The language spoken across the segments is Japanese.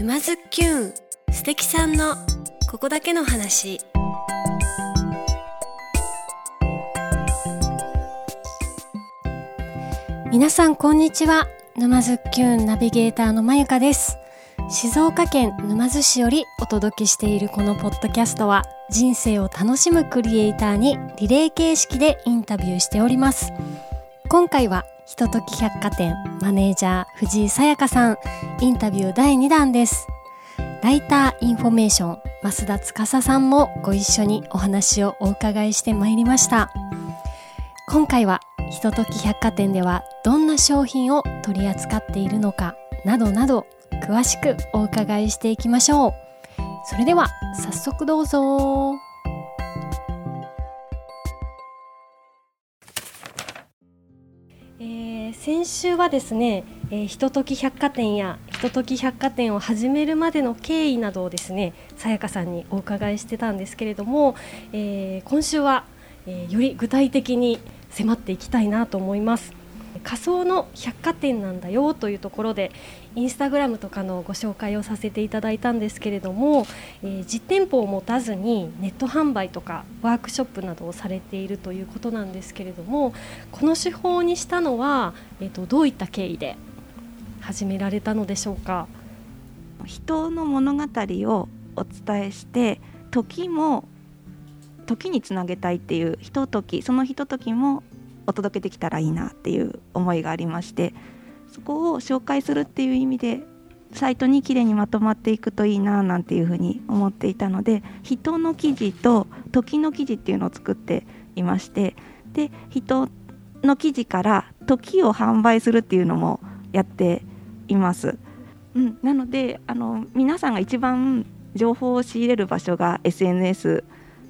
沼津きゅん素敵さんのここだけの話。皆さんこんにちは。沼津きゅんナビゲーターのまゆかです。静岡県沼津市よりお届けしているこのポッドキャストは人生を楽しむクリエイターにリレー形式でインタビューしております。今回はひととき百貨店マネージャー藤井さやかさん。インタビュー第2弾です。ライターインフォメーション増田司さんもご一緒にお話をお伺いしてまいりました。今回はひととき百貨店ではどんな商品を取り扱っているのかなどなど詳しくお伺いしていきましょう。それでは早速どうぞ。先週はですね、えー、ひととき百貨店やひととき百貨店を始めるまでの経緯などをですねさやかさんにお伺いしてたんですけれども、えー、今週は、えー、より具体的に迫っていきたいなと思います。仮想の百貨店なんだよというところでインスタグラムとかのご紹介をさせていただいたんですけれども、えー、実店舗を持たずにネット販売とかワークショップなどをされているということなんですけれどもこの手法にしたのは、えーと、どういった経緯で始められたのでしょうか？人の物語をお伝えして時も時につなげたいっていうひとときそのひとときもお届けできたらいいなっていう思いがありましてそこを紹介するっていう意味でサイトにきれいにまとまっていくといいななんていうふうに思っていたので人の記事と時の記事っていうのを作っていましてで人の記事から時を販売するっていうのもやっています。うん、なのであの皆さんが一番情報を仕入れる場所が SNS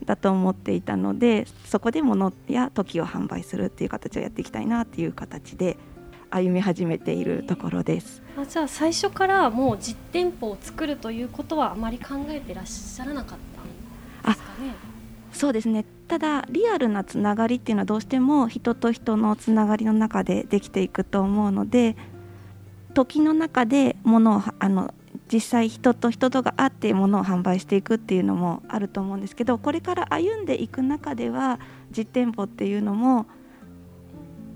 だと思っていたのでそこで物や時を販売するっていう形をやっていきたいなっていう形で歩み始めているところです。あじゃあ最初からもう実店舗を作るということはあまり考えてらっしゃらなかったんですかね？そうですねただリアルなつながりっていうのはどうしても人と人のつながりの中でできていくと思うので時の中で物をあの実際人と人とが会って物を販売していくっていうのもあると思うんですけどこれから歩んでいく中では実店舗っていうのも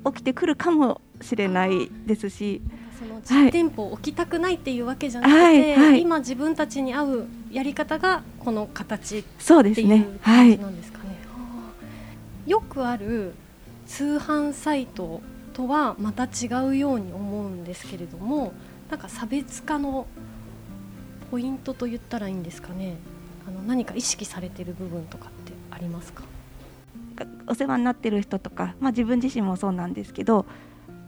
起きてくるかもしれないですし。その実店舗を置きたくないっていうわけじゃなくて、はいはい、今自分たちに合うやり方がこの形っていう感じなんですかね。ねはい、よくある通販サイトとはまた違うように思うんですけれどもなんか差別化のポイントと言ったらいいんですかね。あの何か意識されてる部分とかってありますか？お世話になってる人とか、まあ、自分自身もそうなんですけど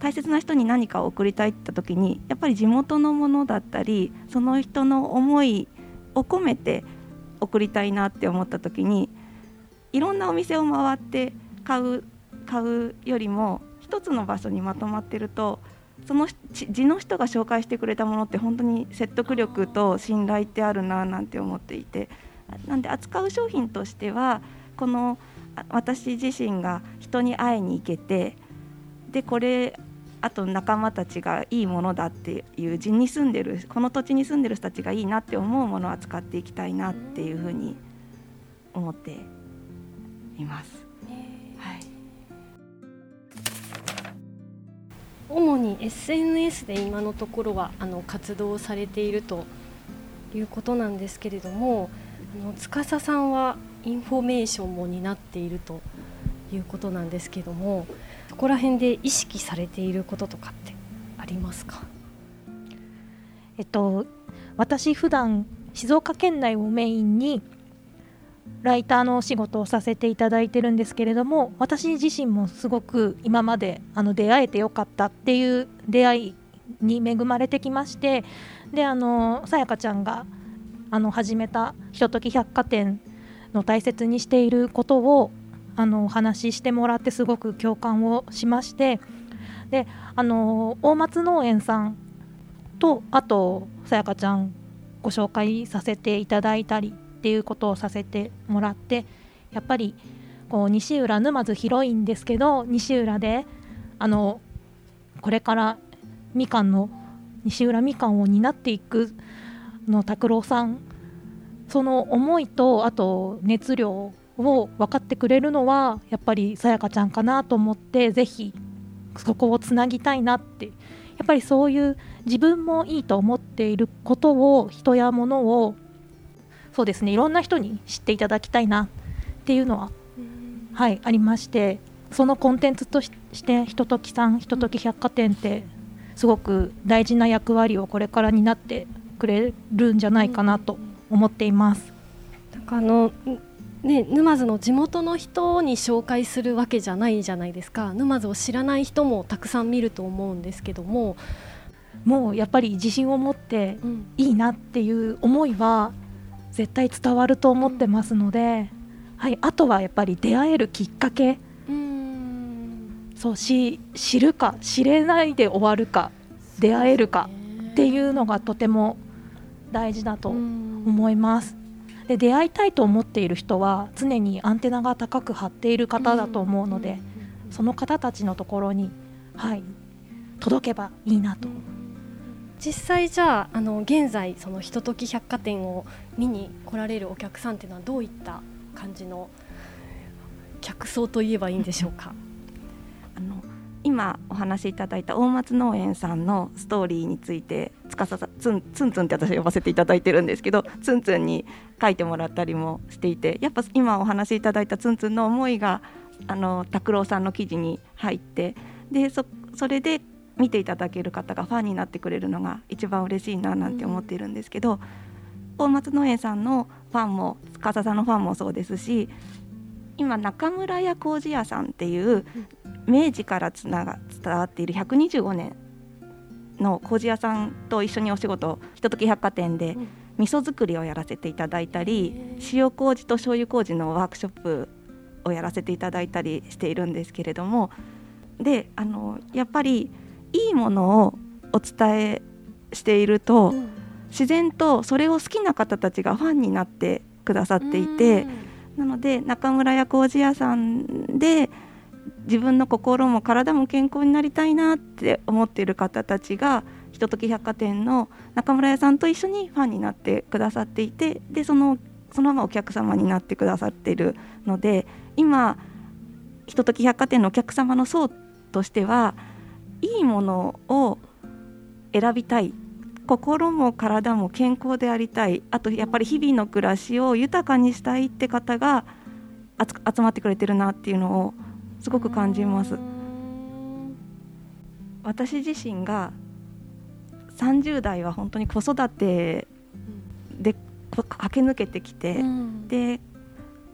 大切な人に何かを送りたいって時にやっぱり地元のものだったりその人の思いを込めて送りたいなって思った時にいろんなお店を回って買う買うよりも一つの場所にまとまってるとその地の人が紹介してくれたものって本当に説得力と信頼ってあるななんて思っていてなんで扱う商品としてはこの私自身が人に会いに行けてでこれあと仲間たちがいいものだっていう地に住んでるこの土地に住んでる人たちがいいなって思うものを扱っていきたいなっていうふうに思っています。主に SNS で今のところはあの活動されているということなんですけれどもあの司さんはインフォメーションも担っているということなんですけれどもそこら辺で意識されていることとかってありますか？えっと私普段静岡県内をメインにライターのお仕事をさせていただいてるんですけれども私自身もすごく今まであの出会えてよかったっていう出会いに恵まれてきましてであのさやかちゃんがあの始めたひととき百貨店の大切にしていることをあのお話ししてもらってすごく共感をしましてであの大松農園さんとあとさやかちゃんご紹介させていただいたりっていうことをさせてもらってやっぱりこう西浦沼津広いんですけど西浦であのこれからみかんの西浦みかんを担っていくの拓郎さんその思いとあと熱量を分かってくれるのはやっぱりさやかちゃんかなと思ってぜひそこをつなぎたいなって。やっぱりそういう自分もいいと思っていることを人や物をそうですね。いろんな人に知っていただきたいなっていうのは、はいありましてそのコンテンツとしてひとときさんひととき百貨店ってすごく大事な役割をこれから担ってくれるんじゃないかなと思っています。なんかあのね、沼津の地元の人に紹介するわけじゃないじゃないですか。沼津を知らない人もたくさん見ると思うんですけども。もうやっぱり自信を持っていいなっていう思いは絶対伝わると思ってますので、はい、あとはやっぱり出会えるきっかけ。そうし知るか知れないで終わるか出会えるかっていうのがとても大事だと思います。で出会いたいと思っている人は常にアンテナが高く張っている方だと思うのでその方たちのところに、はい、届けばいいなと。実際じゃああの現在そのひととき百貨店を見に来られるお客さんっていうのはどういった感じの客層といえばいいんでしょうか？あの今お話しいただいた大松農園さんのストーリーについてつかさつんつんつんって私呼ばせていただいてるんですけどつんつんに書いてもらったりもしていてやっぱ今お話しいただいたつんつんの思いがあの拓郎さんの記事に入ってでそそれで見ていただける方がファンになってくれるのが一番嬉しいななんて思っているんですけど、うん、大松農園さんのファンも司さんのファンもそうですし今中村屋工事屋さんっていう明治からつなが伝わっている125年の麹屋さんと一緒にお仕事ひととき百貨店で味噌作りをやらせていただいたり塩麹と醤油麹のワークショップをやらせていただいたりしているんですけれどもであのやっぱりいいものをお伝えしていると、自然とそれを好きな方たちがファンになってくださっていて、なので中村屋麹屋さんで自分の心も体も健康になりたいなって思っている方たちがひととき百貨店の中村屋さんと一緒にファンになってくださっていてでそのそのままお客様になってくださっているので今ひととき百貨店のお客様の層としてはいいものを選びたい。心も体も健康でありたい。あとやっぱり日々の暮らしを豊かにしたいって方が集まってくれてるなっていうのをすごく感じます。私自身が30代は本当に子育てで駆け抜けてきて、うん、で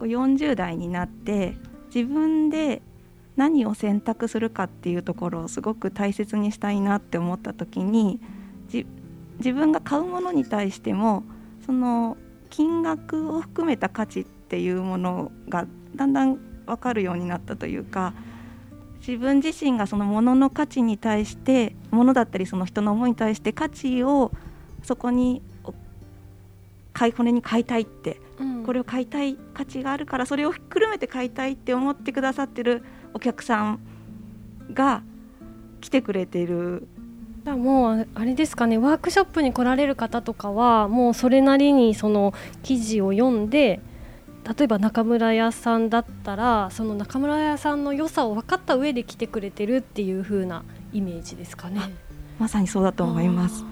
40代になって自分で何を選択するかっていうところをすごく大切にしたいなって思った時に自分が買うものに対してもその金額を含めた価値っていうものがだんだん分かるようになったというか自分自身がそのものの価値に対してものだったりその人の思いに対して価値をそこに買い骨に買いたいって、うん、これを買いたい価値があるからそれをひっくるめて買いたいって思ってくださってるお客さんが来てくれているだもうあれですかねワークショップに来られる方とかはもうそれなりにその記事を読んで例えば中村屋さんだったらその中村屋さんの良さを分かった上で来てくれてるっていう風なイメージですかね。まさにそうだと思います。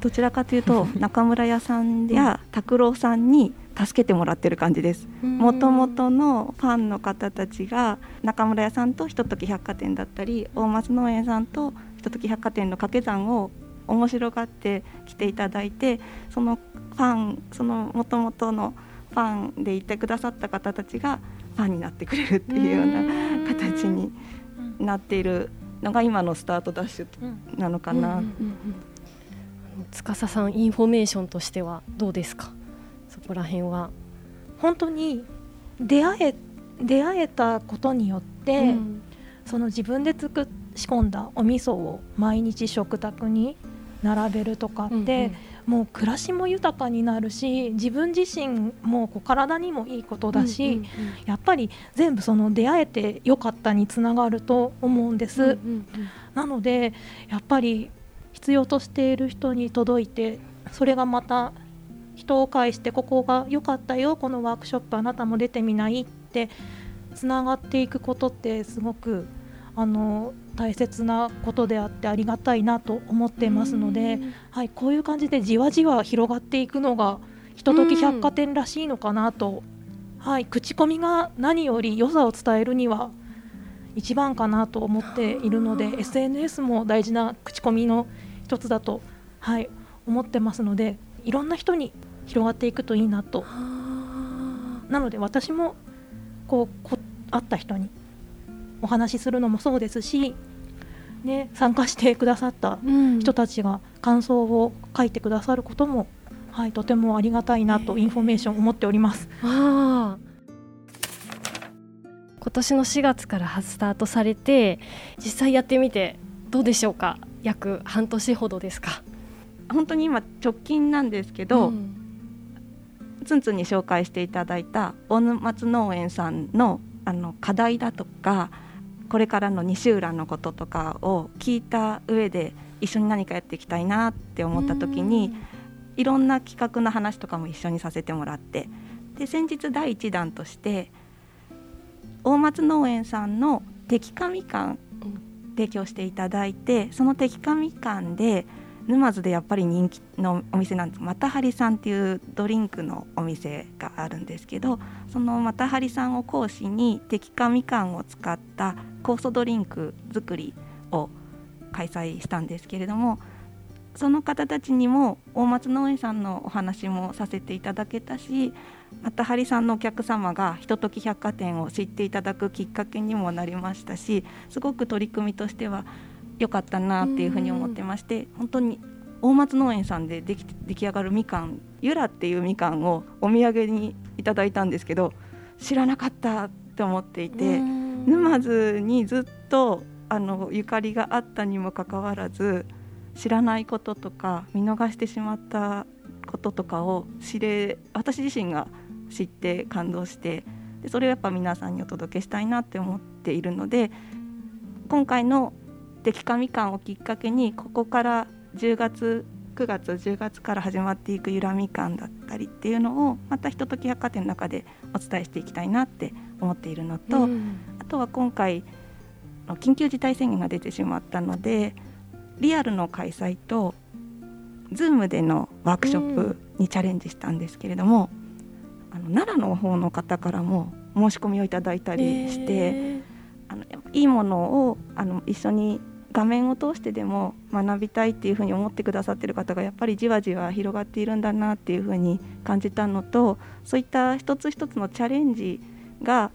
どちらかというと 中村屋さんや拓郎さんに助けてもらってる感じです。もともとのファンの方たちが中村屋さんとひととき百貨店だったり大松農園さんとひととき百貨店の掛け算を面白がって来ていただいてそのファンそのもともとのファンでいてくださった方たちがファンになってくれるっていうような形になっているのが今のスタートダッシュなのかな。司さんインフォメーションとしてはどうですかそこら辺は。本当に出会え出会えたことによって、うん、その自分で作仕込んだお味噌を毎日食卓に並べるとかって、うんうん。もう暮らしも豊かになるし自分自身もこう体にもいいことだし、うんうんうん、やっぱり全部その出会えてよかったにつながると思うんです。うんうんうん、なのでやっぱり必要としている人に届いてそれがまた人を介してここが良かったよこのワークショップあなたも出てみないってつながっていくことってすごくあの大切なことであってありがたいなと思っていますので、はい、こういう感じでじわじわ広がっていくのがひととき百貨店らしいのかなと、はい、口コミが何より良さを伝えるには一番かなと思っているので SNS も大事な口コミの一つだと、はい、思ってますのでいろんな人に広がっていくといいなと。なので私もこうこ会った人にお話しするのもそうですし、ね、参加してくださった人たちが感想を書いてくださることも、はい、とてもありがたいなとインフォメーション思っております。今年の4月からスタートされて実際やってみてどうでしょうか？約半年ほどですか？本当に今直近なんですけど、うん、ツンツンに紹介していただいた大沼松農園さんのあの課題だとかこれからの西浦のこととかを聞いた上で一緒に何かやっていきたいなって思った時にいろんな企画の話とかも一緒にさせてもらってで先日第1弾として大松農園さんの摘果みかん。提供していただいてその摘果みかんで沼津でやっぱり人気のお店なんですまたはりさんっていうドリンクのお店があるんですけどそのまたはりさんを講師に摘果みかんを使った酵素ドリンク作りを開催したんですけれどもその方たちにも大松農園さんのお話もさせていただけたしまたはりさんのお客様がひととき百貨店を知っていただくきっかけにもなりましたしすごく取り組みとしては良かったなっていうふうに思ってまして、本当に大松農園さんででき出来上がるみかんゆらっていうみかんをお土産にいただいたんですけど知らなかったって思っていて沼津にずっとあのゆかりがあったにもかかわらず知らないこととか見逃してしまったこととかを知れ私自身が知って感動してでそれをやっぱ皆さんにお届けしたいなって思っているので今回の摘果みかんをきっかけにここから10月9月10月から始まっていくゆらみかんだったりっていうのをまたひととき百貨店の中でお伝えしていきたいなって思っているのと、うん、あとは今回緊急事態宣言が出てしまったのでリアルの開催と Zoom でのワークショップにチャレンジしたんですけれども、うん、あの奈良の方の方からも申し込みをいただいたりして、えー、あのいいものをあの一緒に画面を通してでも学びたいっていうふうに思ってくださってる方がやっぱりじわじわ広がっているんだなっていうふうに感じたのとそういった一つ一つのチャレンジが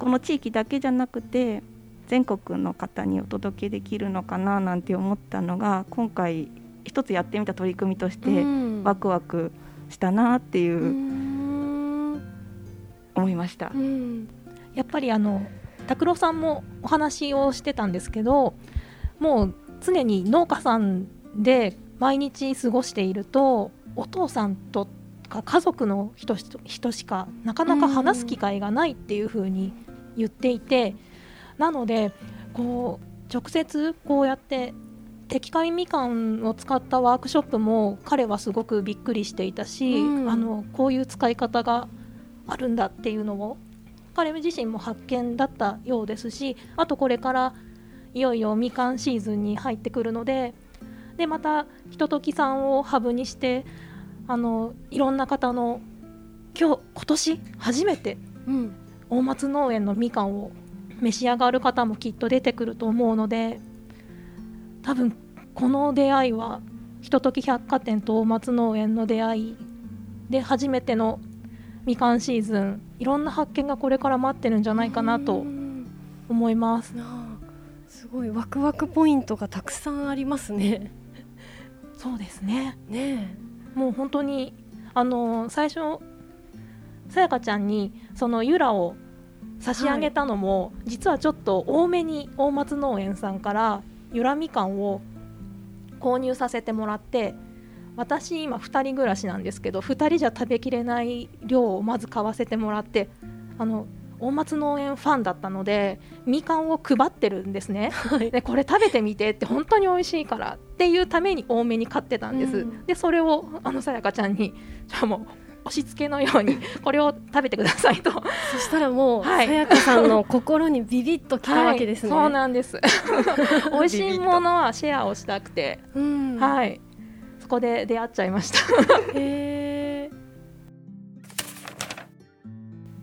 この地域だけじゃなくて全国の方にお届けできるのかななんて思ったのが今回一つやってみた取り組みとしてワクワクしたなっていう思いました。やっぱりあの拓郎さんもお話をしてたんですけどもう常に農家さんで毎日過ごしているとお父さんとか家族の人人しかなかなか話す機会がないっていうふうに言っていてなのでこう直接こうやって摘海みかんを使ったワークショップも彼はすごくびっくりしていたし、うん、あのこういう使い方があるんだっていうのを彼自身も発見だったようですしあとこれからいよいよみかんシーズンに入ってくるのででまたひとときさんをハブにしてあのいろんな方の今日今年初めて、うん、大松農園のみかんを召し上がる方もきっと出てくると思うので多分この出会いはひととき百貨店と大松農園の出会いで初めてのみかんシーズンいろんな発見がこれから待ってるんじゃないかなと思います。すごい。ワクワクポイントがたくさんありますね。そうですね。ねもう本当にあの最初さやかちゃんにそのゆらを差し上げたのも、はい、実はちょっと多めに大松農園さんからゆらみかんを購入させてもらって私今2人暮らしなんですけど2人じゃ食べきれない量をまず買わせてもらってあの大松農園ファンだったのでみかんを配ってるんですね、でこれ食べてみてって本当に美味しいからっていうために多めに買ってたんです、うん、でそれをあのさやかちゃんにじゃあもう押し付けのように これを食べてくださいと。そしたらもうさやかさんの心にビビッときたわけですね、はい、そうなんです。美味しいものはシェアをしたくて、うん、はいそこで出会っちゃいました。へ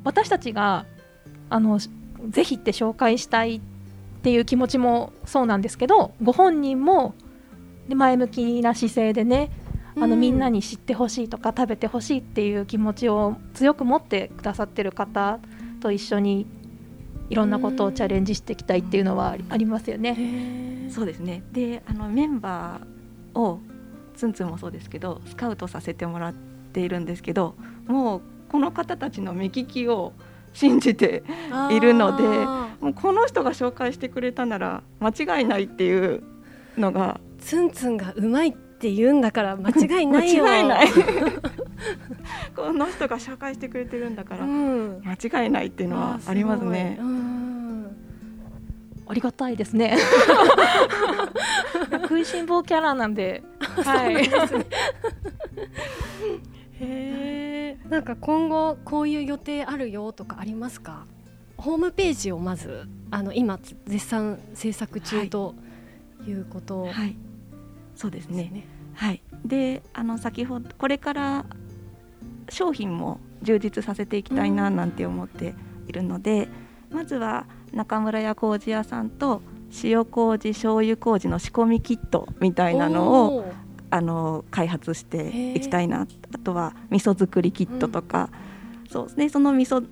私たちがあのぜひって紹介したいっていう気持ちもそうなんですけどご本人も前向きな姿勢でねあのみんなに知ってほしいとか食べてほしいっていう気持ちを強く持ってくださってる方と一緒にいろんなことをチャレンジしていきたいっていうのはありますよね。そうですね。であのメンバーをツンツンもそうですけどスカウトさせてもらっているんですけどもうこの方たちの目利きを信じているのでもうこの人が紹介してくれたなら間違いないっていうのがツンツンがうまいって言うんだから間違いないよ。間違いない。この人が紹介してくれてるんだから、間違いないっていうのはありますね。ありがたいですね。食いしん坊キャラなんで。はい。へえ。なんか今後こういう予定あるよとかありますか？ホームページをまずあの今絶賛制作中ということ、はい、はい、そうですね。はい、であの先ほどこれから商品も充実させていきたいななんて思っているので、うん、まずは中村屋麹屋さんと塩麹醤油麹の仕込みキットみたいなのをあの開発していきたいな。あとは味噌作りキットとか、うん、そう。でその味噌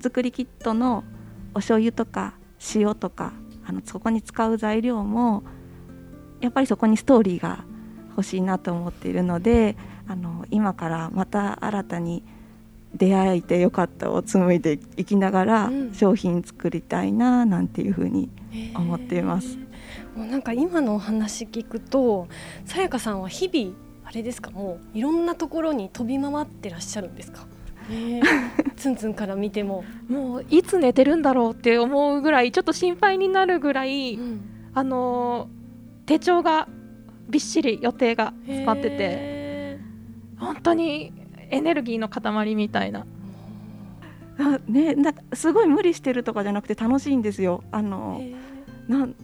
作りキットのお醤油とか塩とかあのそこに使う材料もやっぱりそこにストーリーが欲しいなと思っているのであの今からまた新たに出会えてよかったを紡いでいきながら商品作りたいななんていうふうに思っています。もうなんか今のお話聞くとさやかさんは日々あれですかもういろんなところに飛び回ってらっしゃるんですか？え。ー、ツンツンから見ても。もういつ寝てるんだろうって思うぐらいちょっと心配になるぐらい、うん、あの手帳がびっしり予定が詰まってて。本当にエネルギーの塊みたいな。あね、なんかすごい無理してるとかじゃなくて楽しいんですよ。あのなん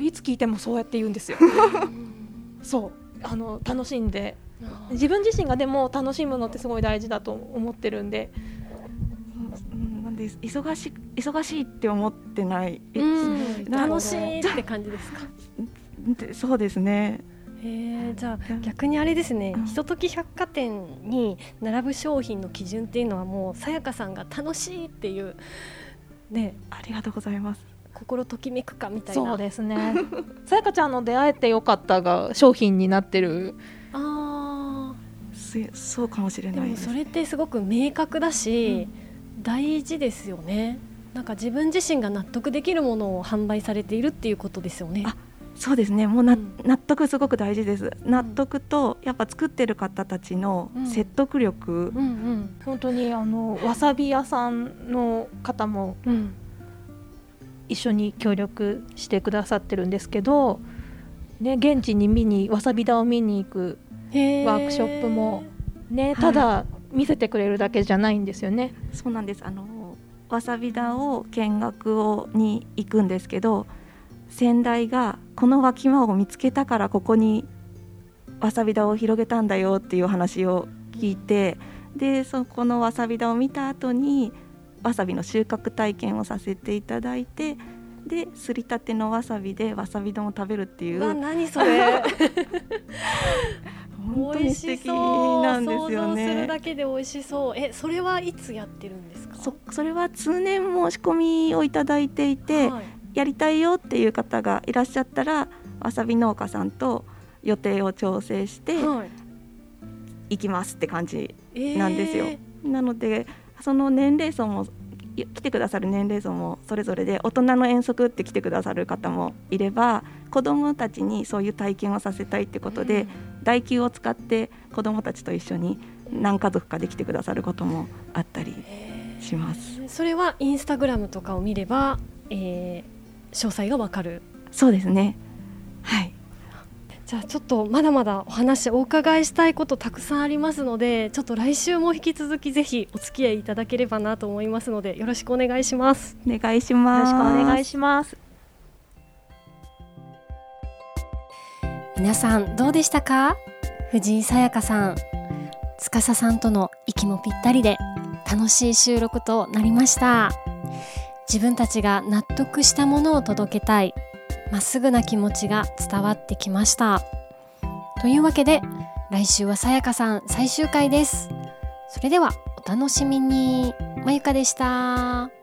いつ聞いてもそうやって言うんですよ。そうあの楽しんで自分自身がでも楽しむのってすごい大事だと思ってるんで。なんで忙し忙しいって思ってない。楽しいって感じですか？そうですね。えじゃあ逆にあれですね、ひととき百貨店に並ぶ商品の基準っていうのはもうさやかさんが楽しいっていうね。ありがとうございます。心ときめくかみたいな。そうですね。さやかちゃんの出会えてよかったが商品になってる。ああそうかもしれないでもそれってすごく明確だし、うん、大事ですよね。なんか自分自身が納得できるものを販売されているっていうことですよね。そうですね。もうな、うん、納得すごく大事です。納得とやっぱ作ってる方たちの説得力、うんうん。うん、本当にあのわさび屋さんの方も一緒に協力してくださってるんですけど、ね、現地に見にわさび田を見に行くワークショップも、ね、ただ見せてくれるだけじゃないんですよね。そうなんです。あのわさび田を見学をに行くんですけど先代がこの脇間を見つけたからここにわさび田を広げたんだよっていう話を聞いてでそこのわさび田を見た後にわさびの収穫体験をさせていただいてですりたてのわさびでわさび丼を食べるっていう。何それ 本当に素敵なんですよね。するだけで美味しそう。え、それはいつやってるんですか？そ、それは通年申し込みをいただいていて、はい、やりたいよっていう方がいらっしゃったらわさび農家さんと予定を調整して、行きますって感じなんですよ。えー、なのでその年齢層も来てくださる年齢層もそれぞれで大人の遠足って来てくださる方もいれば子どもたちにそういう体験をさせたいってことで、うん、代休を使って子どもたちと一緒に何家族かで来てくださることもあったり。しますそれはインスタグラムとかを見れば、えー、詳細がわかる。そうですね。はい。じゃあちょっとまだまだお話お伺いしたいことたくさんありますのでちょっと来週も引き続きぜひお付き合いいただければなと思いますのでよろしくお願いします。お願いします。よろしくお願いします。皆さんどうでしたか？藤井さやかさん。司さんとの息もぴったりで楽しい収録となりました自分たちが納得したものを届けたい。まっすぐな気持ちが伝わってきました。というわけで来週はさやかさん最終回です。それではお楽しみに。まゆかでした。